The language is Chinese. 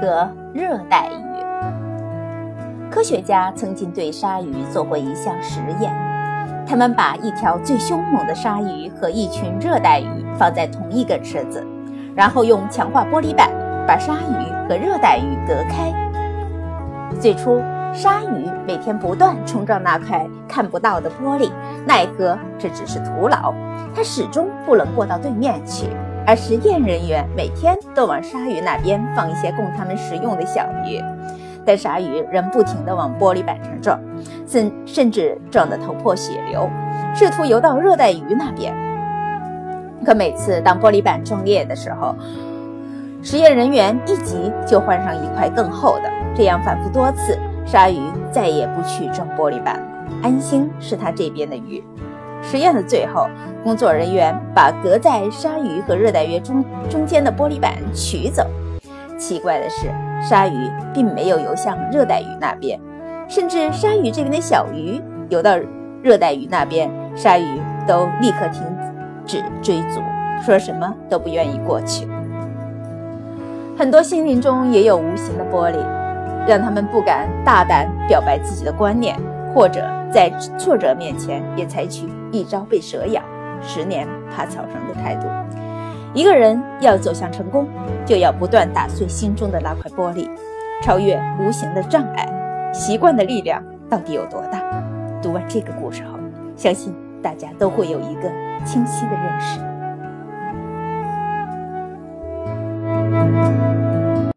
和热带鱼。科学家曾经对鲨鱼做过一项实验，他们把一条最凶猛的鲨鱼和一群热带鱼放在同一个池子，然后用强化玻璃板把鲨鱼和热带鱼隔开。最初，鲨鱼每天不断冲撞那块看不到的玻璃，奈何这只是徒劳，它始终不能过到对面去。而实验人员每天都往鲨鱼那边放一些供它们食用的小鱼。但鲨鱼仍不停地往玻璃板上撞，甚甚至撞得头破血流，试图游到热带鱼那边。可每次当玻璃板撞裂的时候，实验人员一急就换上一块更厚的。这样反复多次，鲨鱼再也不去撞玻璃板，安心是它这边的鱼。实验的最后，工作人员把隔在鲨鱼和热带鱼中中间的玻璃板取走。奇怪的是。鲨鱼并没有游向热带鱼那边，甚至鲨鱼这边的小鱼游到热带鱼那边，鲨鱼都立刻停止追逐，说什么都不愿意过去。很多心灵中也有无形的玻璃，让他们不敢大胆表白自己的观念，或者在挫折面前也采取一朝被蛇咬，十年怕草绳的态度。一个人要走向成功，就要不断打碎心中的那块玻璃，超越无形的障碍。习惯的力量到底有多大？读完这个故事后，相信大家都会有一个清晰的认识。